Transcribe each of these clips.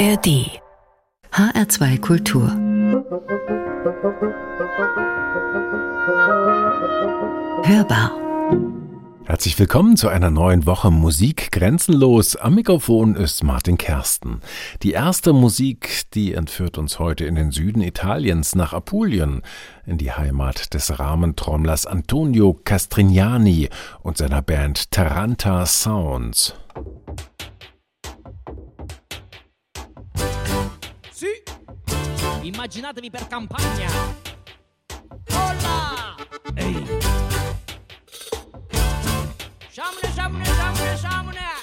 ARD HR2 Kultur Hörbar Herzlich willkommen zu einer neuen Woche Musik grenzenlos. Am Mikrofon ist Martin Kersten. Die erste Musik, die entführt uns heute in den Süden Italiens nach Apulien, in die Heimat des Rahmentrommlers Antonio Castrignani und seiner Band Taranta Sounds. Sì! Immaginatevi per campagna! Olla! Ehi! Sciamone, sciamone, sciamone, sciamone!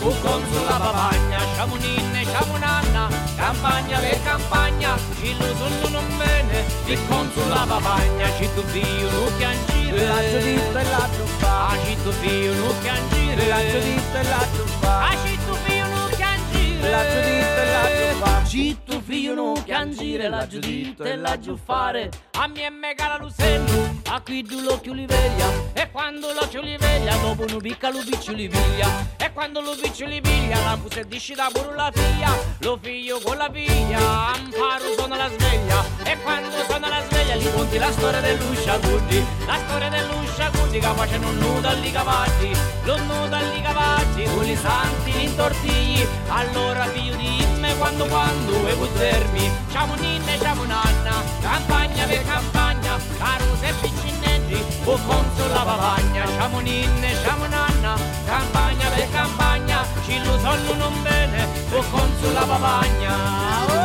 U consulla papagna, sciamonine, sciamonanna, campagna per campagna, ci sono non bene, il consulla papagna, ci tu figlio non chiangire, la giudita e la truffa, ah, ci tu figlio non chiangire, la giudita e la truffa, ah, ci tu figlio non chiangire, la giudita e la truffa, ci tu figlio non chiangire, la giudita e la giuffare, a me e me cara Lusenno, a qui giù l'occhio li veglia, e quando l'occhio li veglia, dopo un picca lo piccio li piglia, e quando lo piccio li piglia, la cusa disci da pure la figlia, lo figlio con la figlia, amparo suona la sveglia, e quando suona la sveglia gli conti la storia dell'uscia Guddi, la storia dell'uscia Guddi che facciano un nudo agli cavalli, lo nudo agli cavalli, con i santi in tortigli, allora figlio dimmi quando quando e potermi, ciao ninne, ciao nanna, campagna per campagna, caruse e piccinetti, o conso la papagna, ciao ninne, ciao nanna, campagna per campagna, ci lo sonno non bene, o conso la papagna.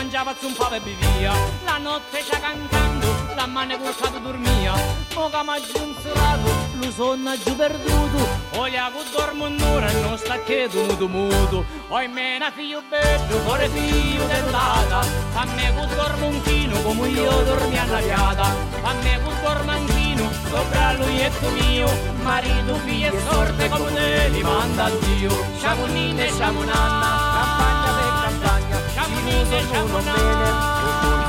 Mangiava un fave e bevia. La notte c'è cantando, la mano col dormia Mo che m'ha giunzolato, lo sonno giù perduto. Olha che dormo un'ora e non sta che muto muto. Oi mena figlio bello, cuore figlio dell'ata. A me che dormo un chino come io dormi alla piata. A me che dormo anch'ino, sopra lui e tu mio. Marito, figlio e sorte come ne li manda Dio Sciamonine, sciamonanna, campagna per campagna Sciamonine, sciamonanna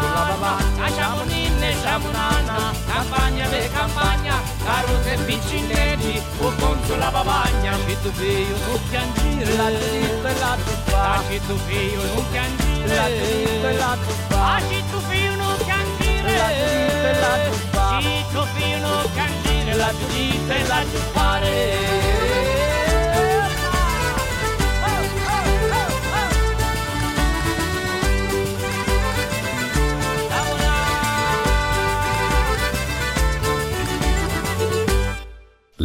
Sciamonine, sciamonanna Campagna per campagna Caruse e piccinetti O conso la papagna. Ci tu figlio non piangere La gitta e la truffa. Ci tu figlio non piangere La gitta e la truffa. Ci tu figlio non piangere La gitta e la truffa. Ci tu figlio non piangere La gitta e la truffare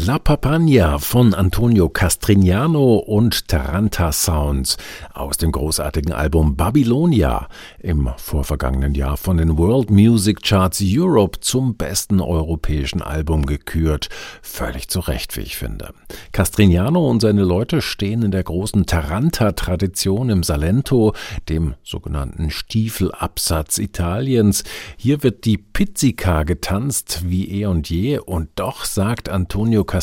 La Papagna von Antonio Castrignano und Taranta Sounds aus dem großartigen Album Babylonia im vorvergangenen Jahr von den World Music Charts Europe zum besten europäischen Album gekürt. Völlig zu Recht, wie ich finde. Castrignano und seine Leute stehen in der großen Taranta-Tradition im Salento, dem sogenannten Stiefelabsatz Italiens. Hier wird die Pizzica getanzt wie eh und je und doch sagt Antonio Castrignano,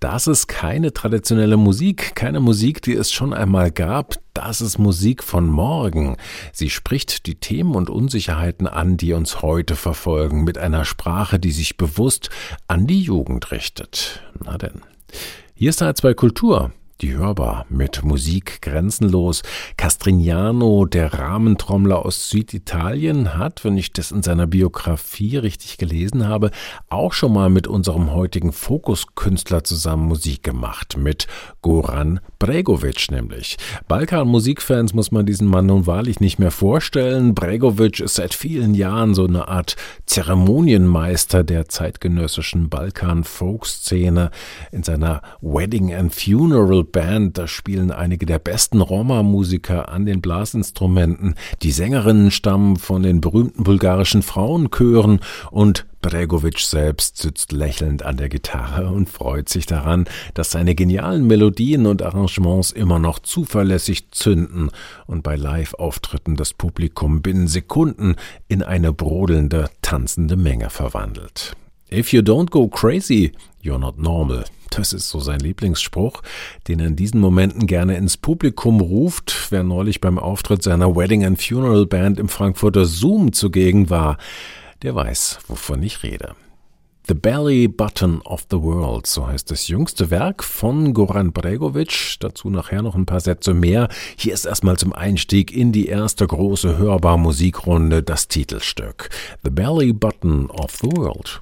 das ist keine traditionelle Musik, keine Musik, die es schon einmal gab, das ist Musik von morgen. Sie spricht die Themen und Unsicherheiten an, die uns heute verfolgen, mit einer Sprache, die sich bewusst an die Jugend richtet. Na denn. Hier ist H2 Kultur. Die hörbar mit Musik grenzenlos. Castrignano, der Rahmentrommler aus Süditalien, hat, wenn ich das in seiner Biografie richtig gelesen habe, auch schon mal mit unserem heutigen Fokuskünstler zusammen Musik gemacht, mit Goran Bregovic nämlich. Balkan-Musikfans muss man diesen Mann nun wahrlich nicht mehr vorstellen. Bregovic ist seit vielen Jahren so eine Art Zeremonienmeister der zeitgenössischen Balkan-Folk-Szene. In seiner Wedding and Funeral Band. Da spielen einige der besten Roma-Musiker an den Blasinstrumenten. Die Sängerinnen stammen von den berühmten bulgarischen Frauenchören und Bregovic selbst sitzt lächelnd an der Gitarre und freut sich daran, dass seine genialen Melodien und Arrangements immer noch zuverlässig zünden und bei Live-Auftritten das Publikum binnen Sekunden in eine brodelnde, tanzende Menge verwandelt. If you don't go crazy, you're not normal. Das ist so sein Lieblingsspruch, den er in diesen Momenten gerne ins Publikum ruft. Wer neulich beim Auftritt seiner Wedding and Funeral Band im Frankfurter Zoom zugegen war, der weiß, wovon ich rede. The Belly Button of the World, so heißt das jüngste Werk von Goran Bregovic. Dazu nachher noch ein paar Sätze mehr. Hier ist erstmal zum Einstieg in die erste große hörbar Musikrunde das Titelstück. The Belly Button of the World.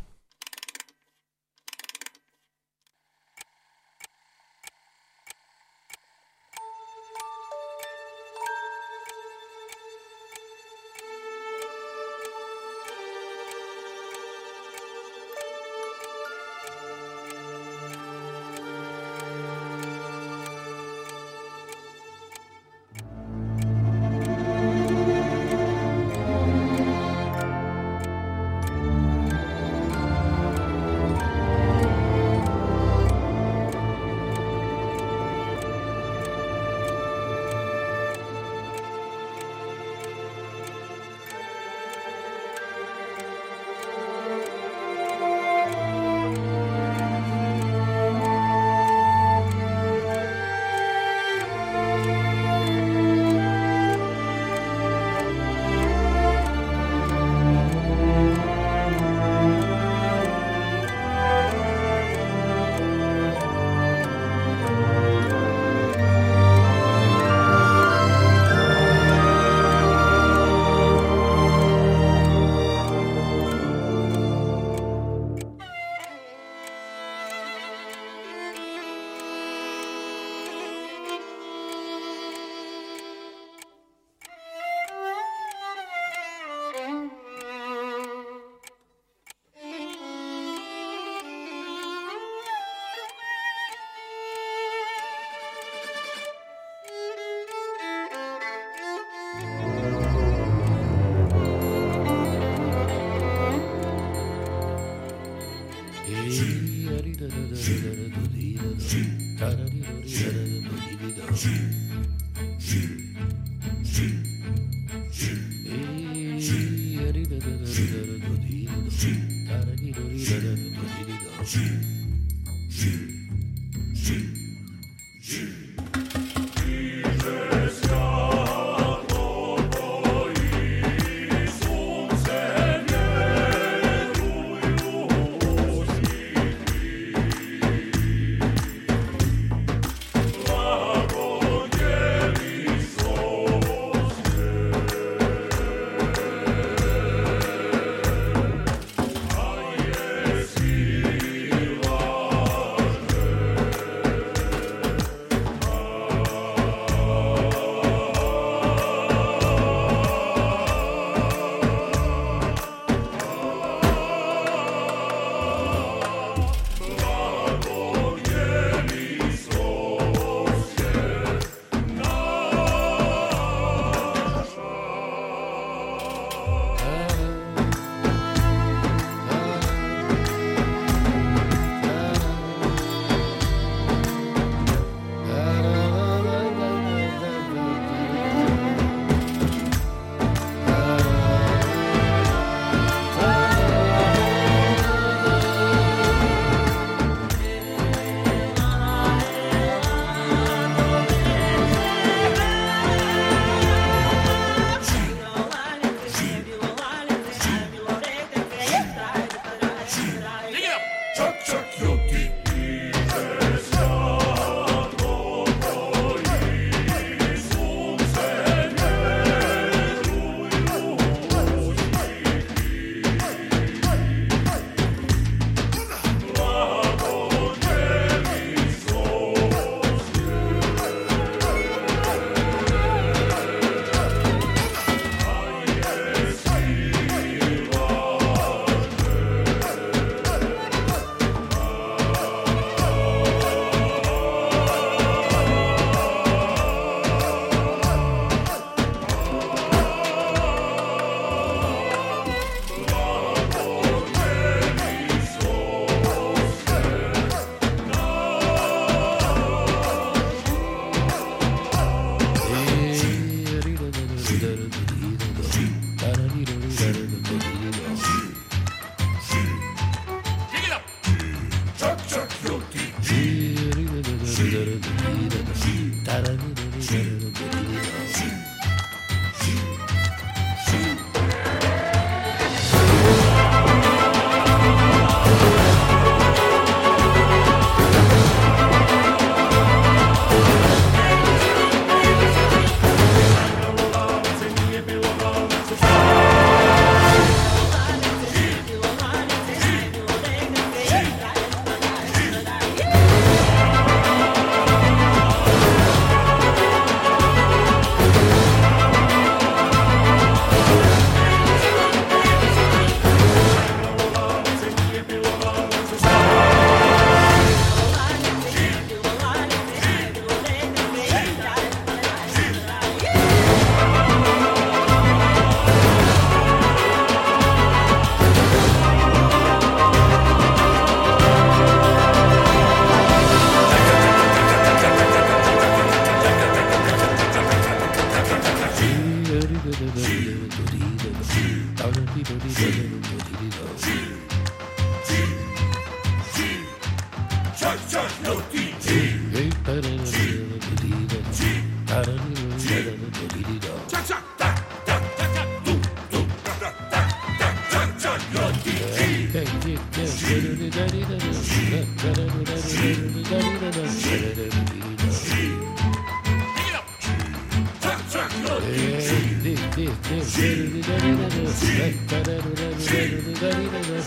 Shit.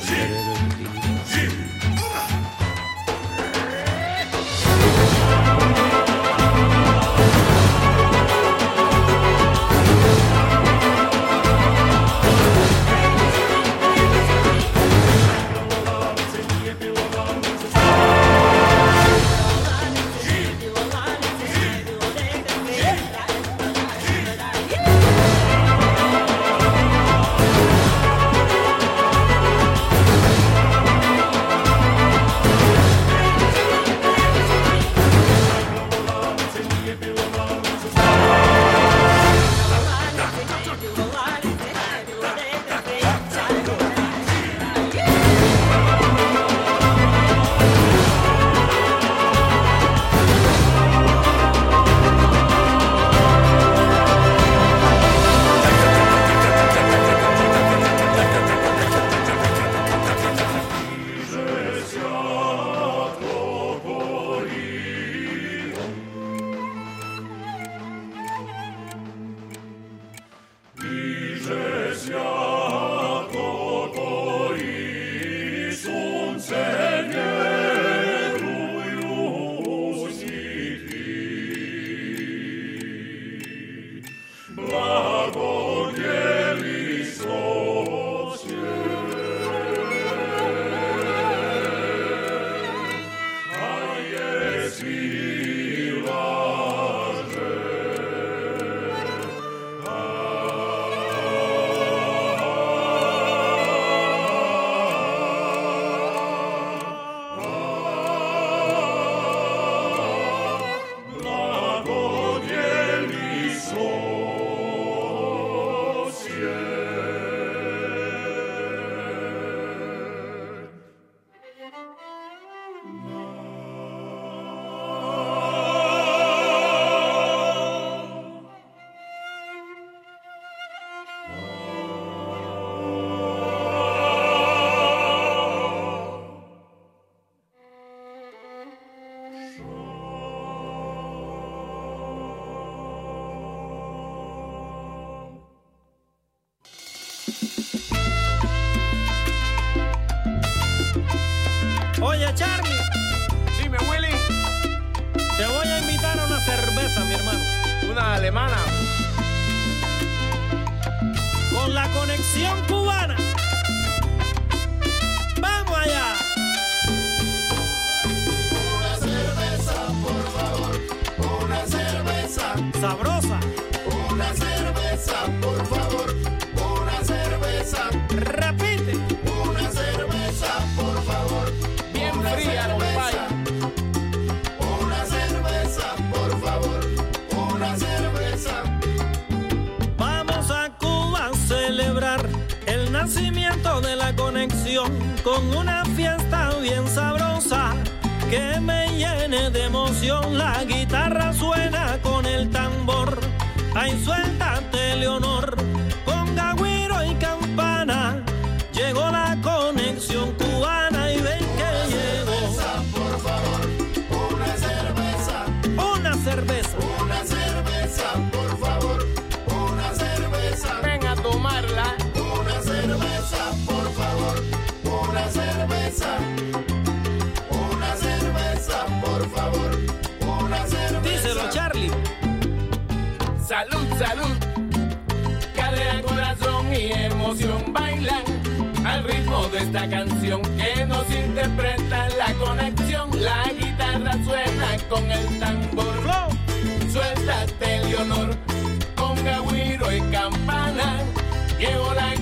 Shit. salud. Cadera, corazón y emoción bailan al ritmo de esta canción que nos interpreta la conexión. La guitarra suena con el tambor. Suéltate, Leonor, con gagüiro y campana. Llevo la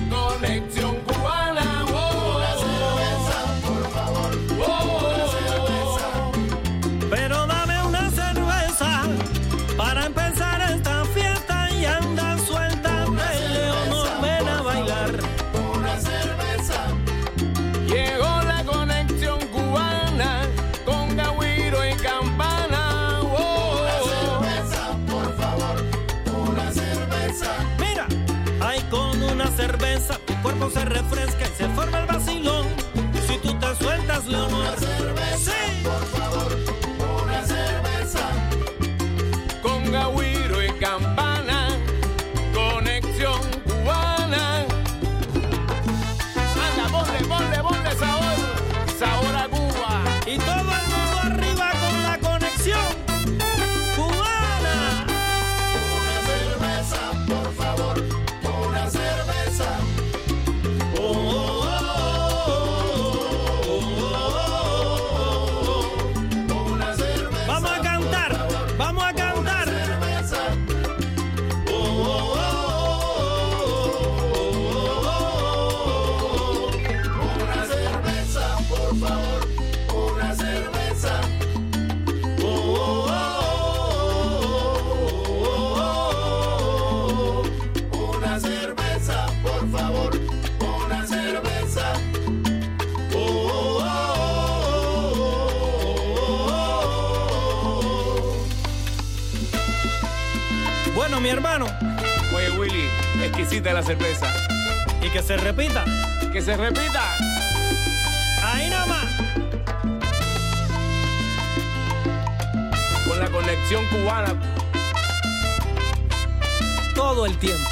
se repita. Ahí nomás. Con la conexión cubana. Todo el tiempo.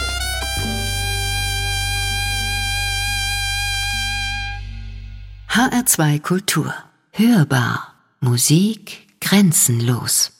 HR2 Kultur. Hörbar. Musik grenzenlos.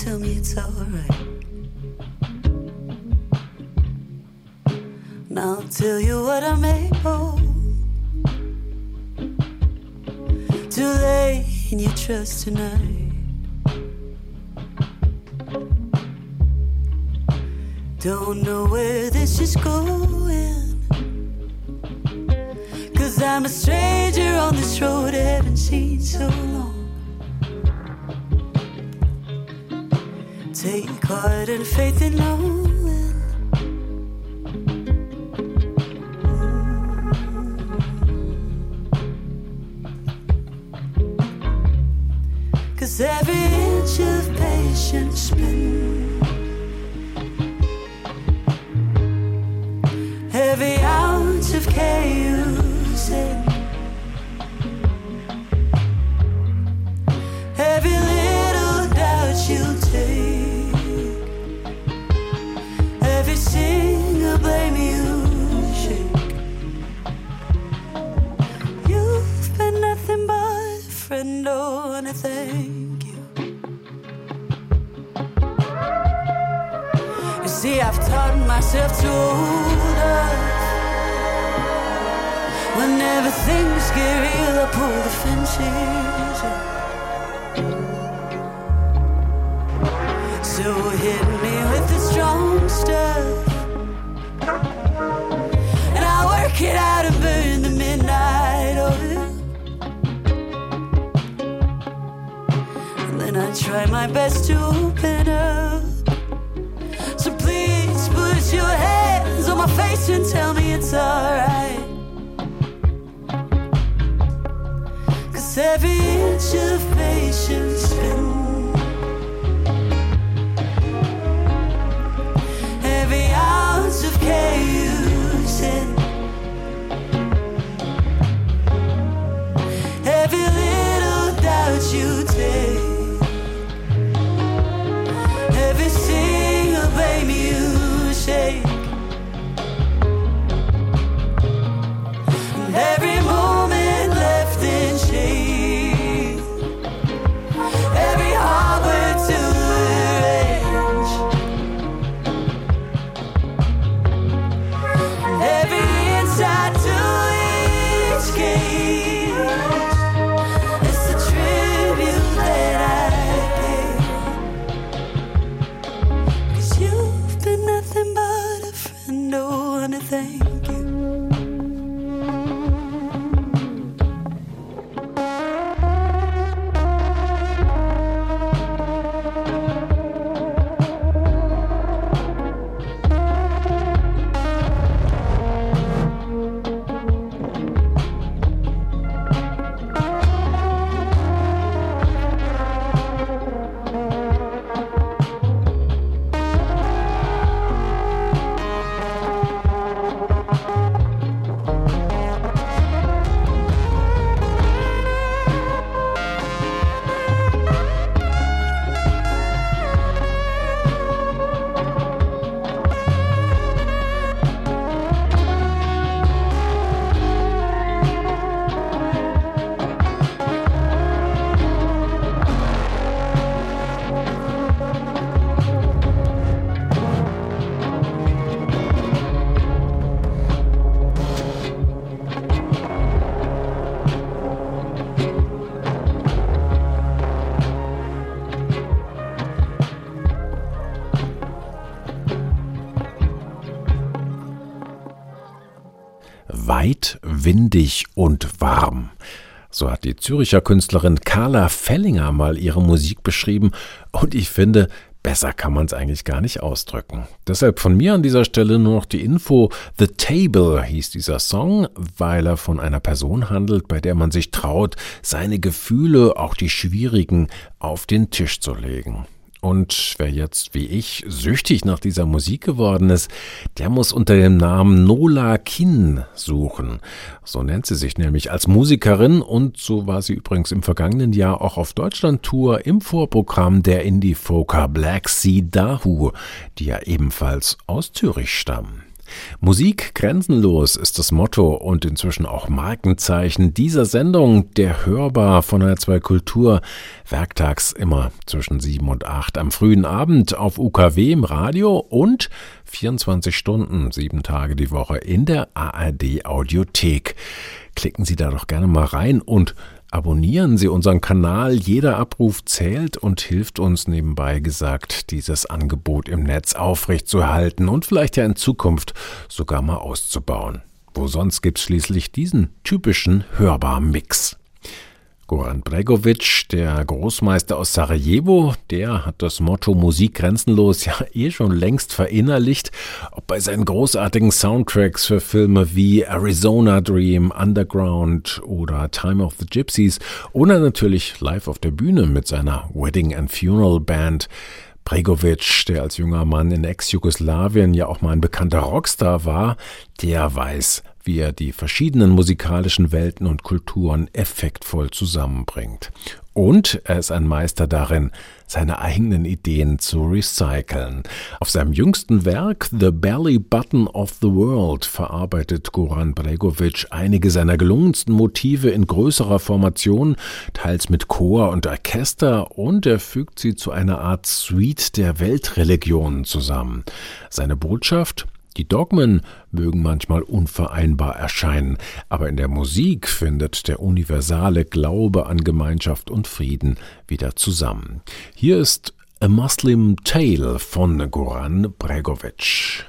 Tell me it's alright. Now I'll tell you what I'm able to lay in your trust tonight. shall spend. Myself to hold up. When everything's get real, I pull the fences up. So hit me with the strong stuff. And I work it out and burn the midnight oil. And then I try my best to open up. Face and tell me it's alright. Cause every inch of patience been every ounce of care windig und warm. So hat die Züricher Künstlerin Carla Fellinger mal ihre Musik beschrieben und ich finde, besser kann man es eigentlich gar nicht ausdrücken. Deshalb von mir an dieser Stelle nur noch die Info, The Table hieß dieser Song, weil er von einer Person handelt, bei der man sich traut, seine Gefühle, auch die schwierigen, auf den Tisch zu legen. Und wer jetzt wie ich süchtig nach dieser Musik geworden ist, der muss unter dem Namen Nola Kin suchen. So nennt sie sich nämlich als Musikerin und so war sie übrigens im vergangenen Jahr auch auf Deutschland-Tour im Vorprogramm der Indie-Folker Black Sea Dahu, die ja ebenfalls aus Zürich stammen. Musik grenzenlos ist das Motto und inzwischen auch Markenzeichen dieser Sendung, der hörbar von der zwei Kultur, werktags immer zwischen sieben und acht am frühen Abend auf UKW im Radio und 24 Stunden, sieben Tage die Woche in der ARD Audiothek. Klicken Sie da doch gerne mal rein und Abonnieren Sie unseren Kanal, jeder Abruf zählt und hilft uns nebenbei gesagt, dieses Angebot im Netz aufrechtzuerhalten und vielleicht ja in Zukunft sogar mal auszubauen. Wo sonst gibt's schließlich diesen typischen Hörbar-Mix. Goran Bregovic, der Großmeister aus Sarajevo, der hat das Motto Musik grenzenlos ja eh schon längst verinnerlicht, ob bei seinen großartigen Soundtracks für Filme wie Arizona Dream, Underground oder Time of the Gypsies oder natürlich live auf der Bühne mit seiner Wedding and Funeral Band. Bregovic, der als junger Mann in Ex-Jugoslawien ja auch mal ein bekannter Rockstar war, der weiß, wie er die verschiedenen musikalischen Welten und Kulturen effektvoll zusammenbringt. Und er ist ein Meister darin, seine eigenen Ideen zu recyceln. Auf seinem jüngsten Werk The Belly Button of the World verarbeitet Goran Bregovic einige seiner gelungensten Motive in größerer Formation, teils mit Chor und Orchester, und er fügt sie zu einer Art Suite der Weltreligionen zusammen. Seine Botschaft die Dogmen mögen manchmal unvereinbar erscheinen, aber in der Musik findet der universale Glaube an Gemeinschaft und Frieden wieder zusammen. Hier ist A Muslim Tale von Goran Bregovic.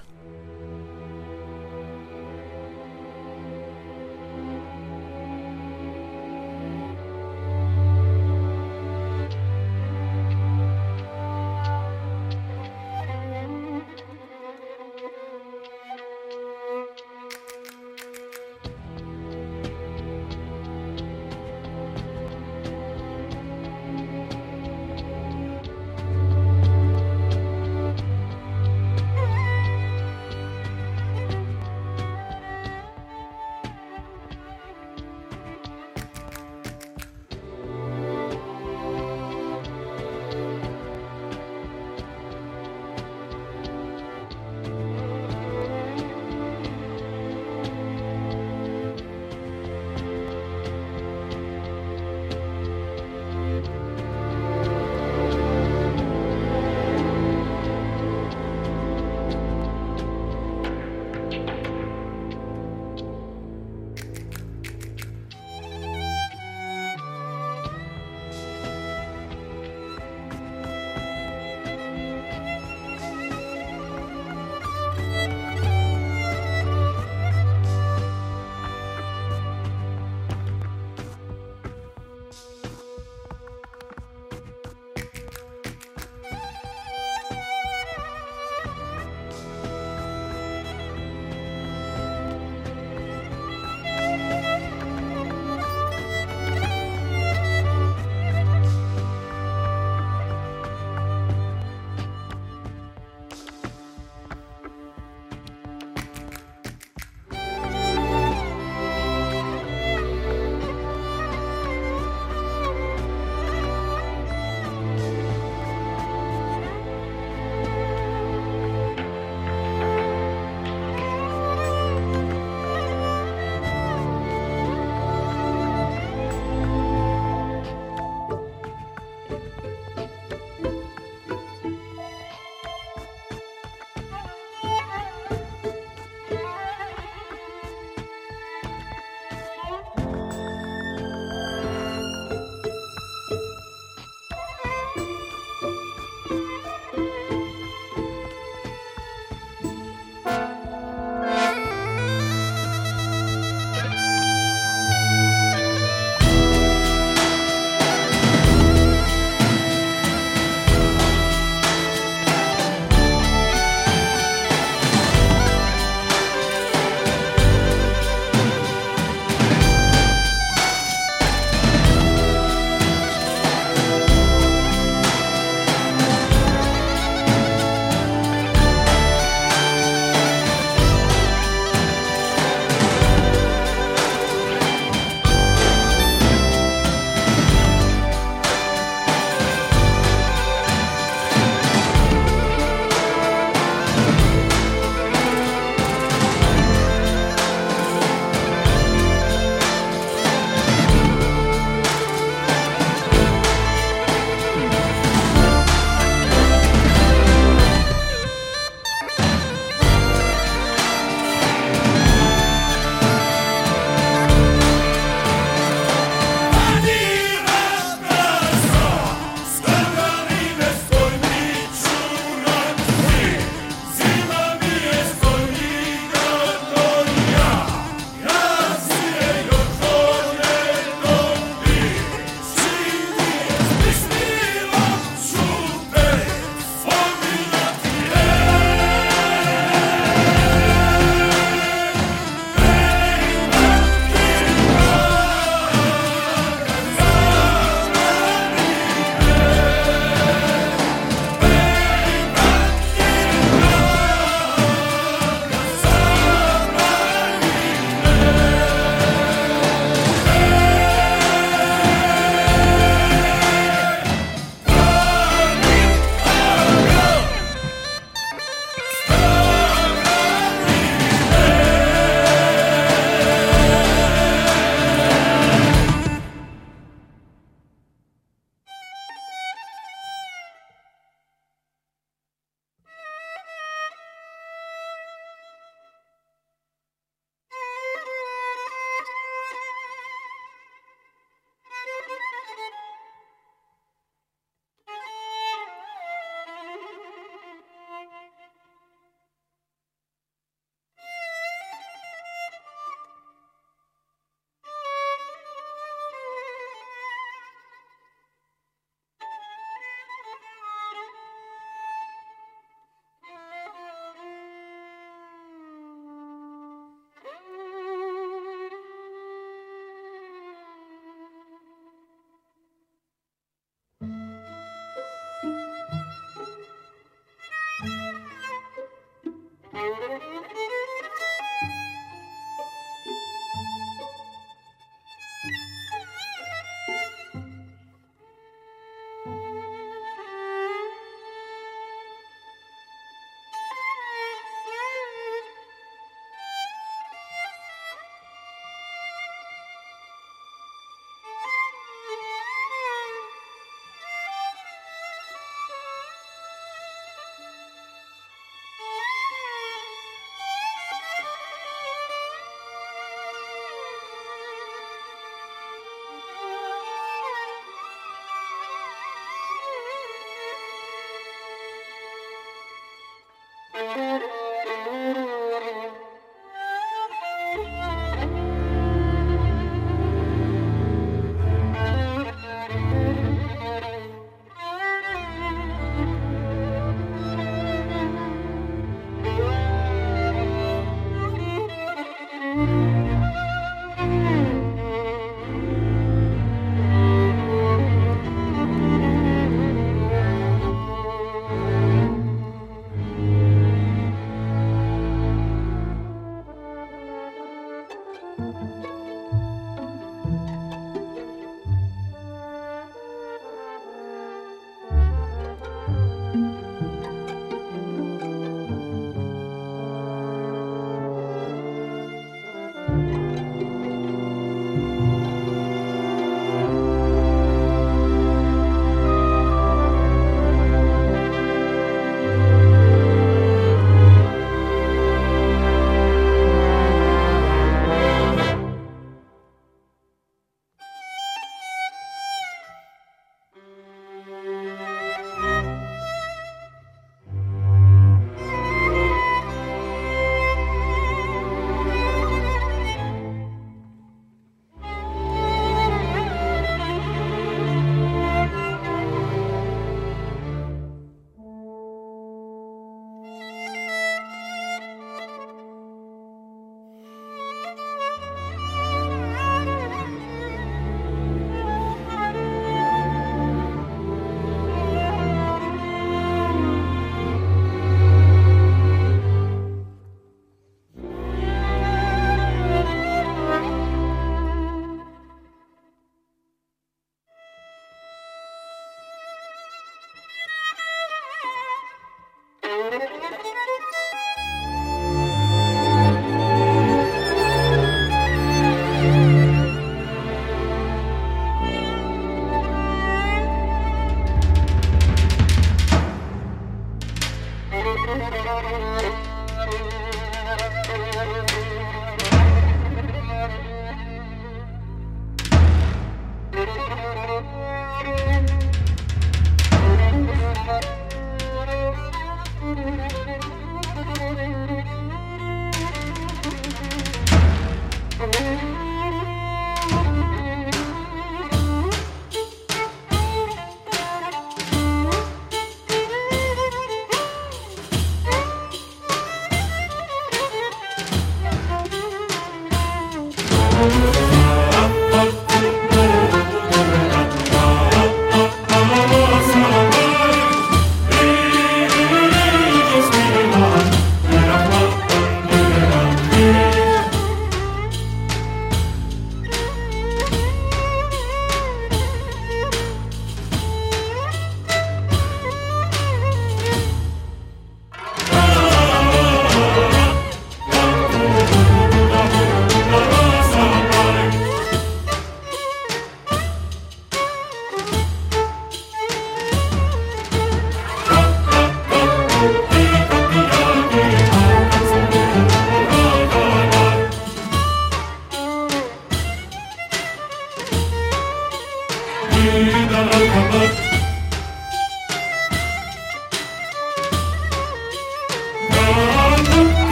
Kıyıdan arkalar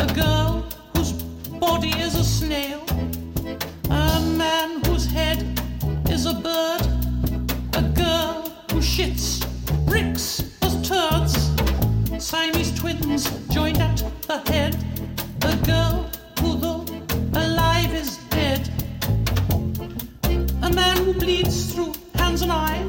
A girl whose body is a snail. A man whose head is a bird. A girl who shits bricks as turds. Siamese twins joined at the head. A girl who, though alive, is dead. A man who bleeds through hands and eyes.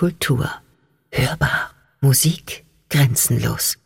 Kultur. Hörbar. Musik grenzenlos.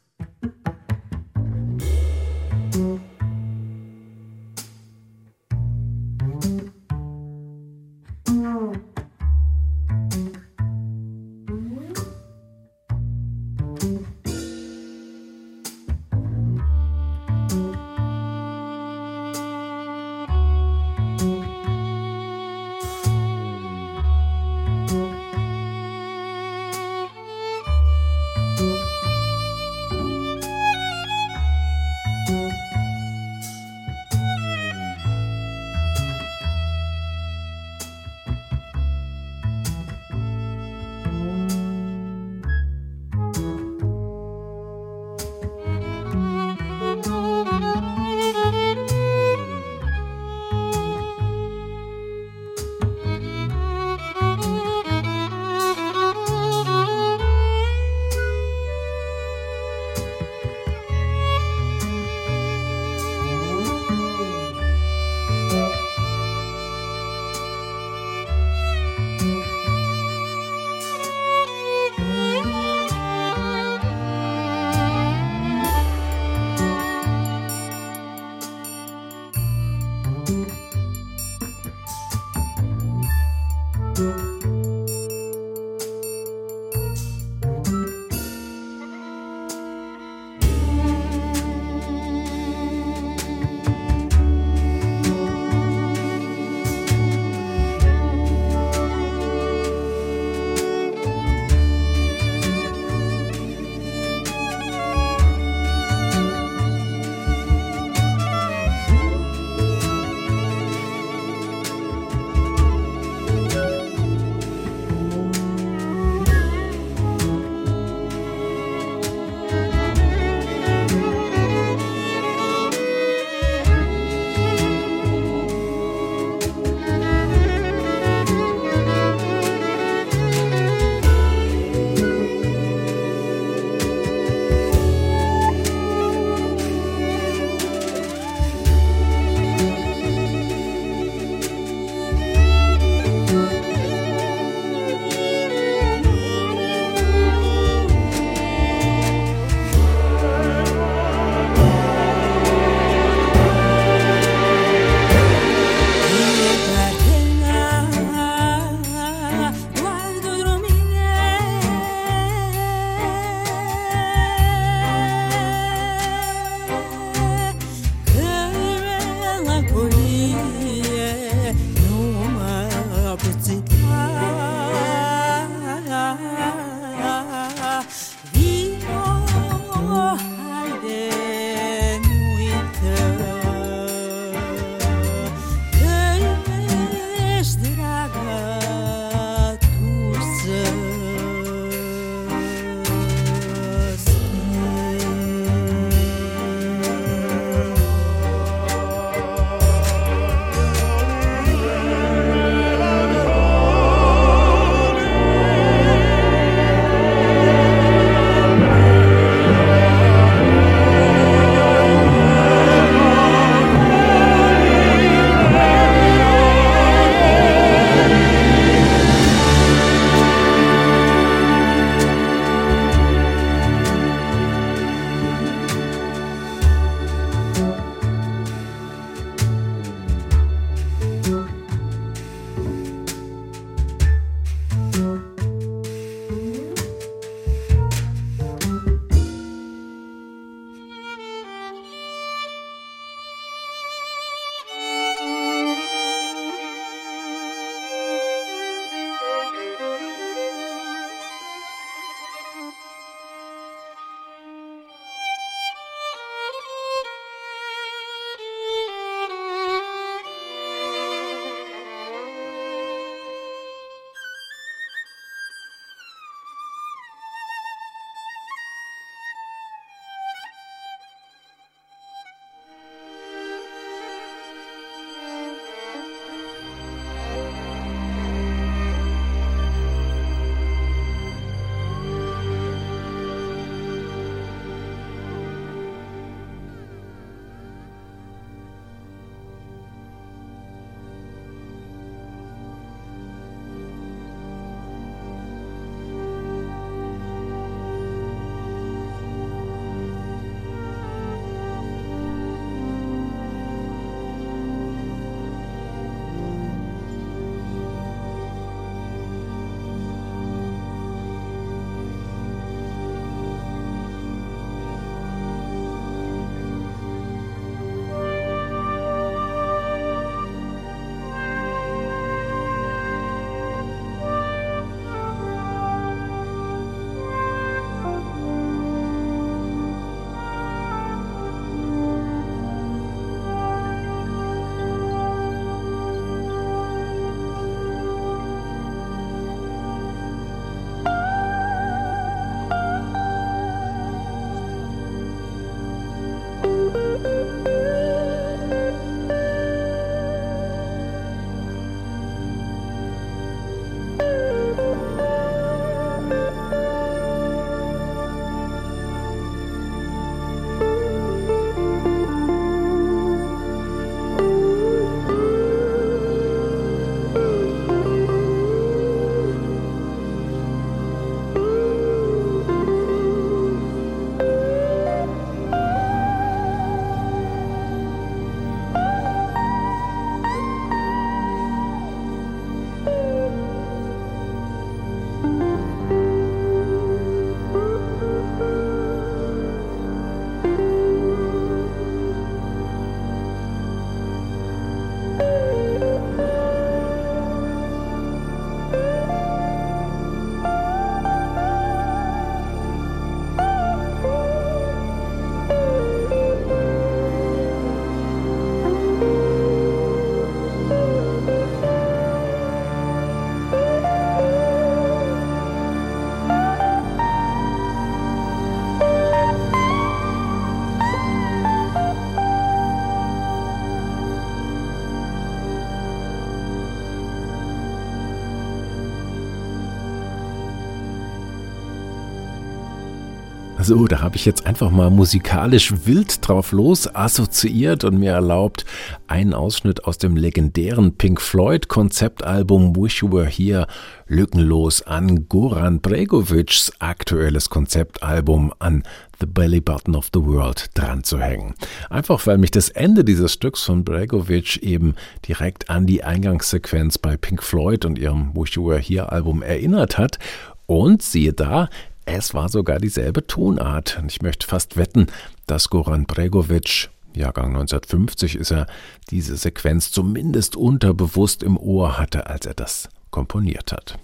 So, da habe ich jetzt einfach mal musikalisch wild drauf los assoziiert und mir erlaubt, einen Ausschnitt aus dem legendären Pink Floyd Konzeptalbum Wish You Were Here lückenlos an Goran Bregovics aktuelles Konzeptalbum an The Belly Button of the World dran zu hängen. Einfach weil mich das Ende dieses Stücks von Bregovic eben direkt an die Eingangssequenz bei Pink Floyd und ihrem Wish You Were Here Album erinnert hat. Und siehe da, es war sogar dieselbe Tonart. Und ich möchte fast wetten, dass Goran Bregovic, Jahrgang 1950 ist er, diese Sequenz zumindest unterbewusst im Ohr hatte, als er das komponiert hat.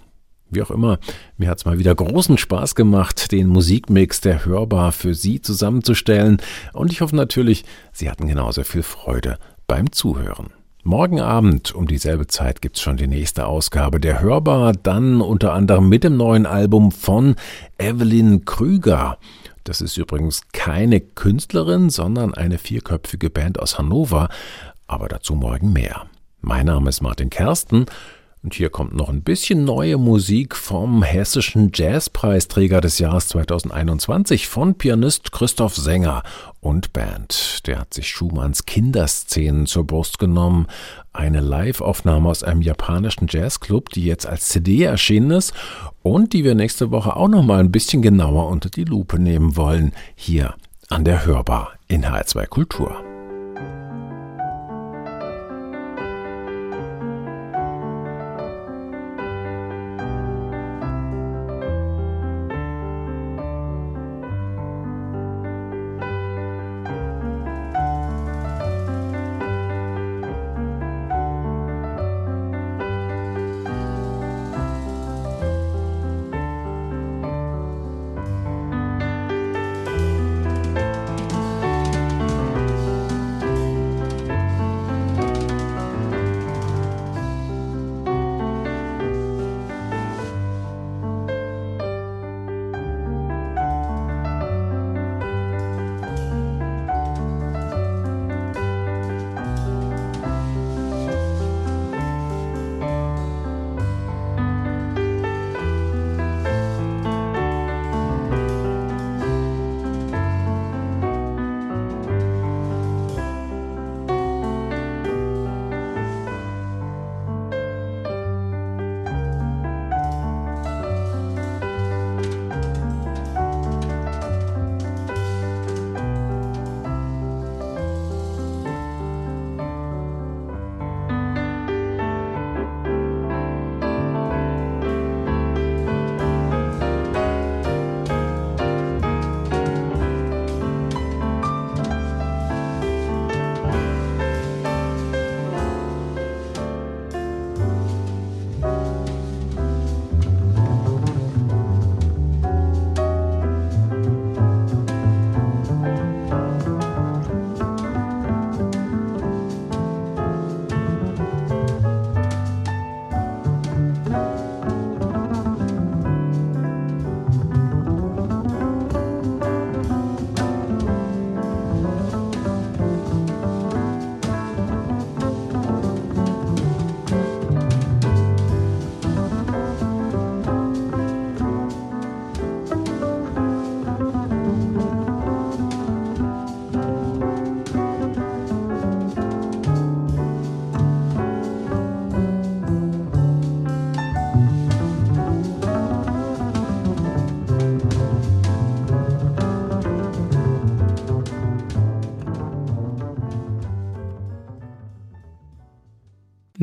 Wie auch immer, mir hat es mal wieder großen Spaß gemacht, den Musikmix der Hörbar für Sie zusammenzustellen und ich hoffe natürlich, Sie hatten genauso viel Freude beim Zuhören. Morgen Abend um dieselbe Zeit gibt's schon die nächste Ausgabe der Hörbar, dann unter anderem mit dem neuen Album von Evelyn Krüger. Das ist übrigens keine Künstlerin, sondern eine vierköpfige Band aus Hannover, aber dazu morgen mehr. Mein Name ist Martin Kersten. Und hier kommt noch ein bisschen neue Musik vom hessischen Jazzpreisträger des Jahres 2021 von Pianist Christoph Sänger und Band. Der hat sich Schumanns Kinderszenen zur Brust genommen. Eine Live-Aufnahme aus einem japanischen Jazzclub, die jetzt als CD erschienen ist und die wir nächste Woche auch noch mal ein bisschen genauer unter die Lupe nehmen wollen. Hier an der Hörbar in H2 Kultur.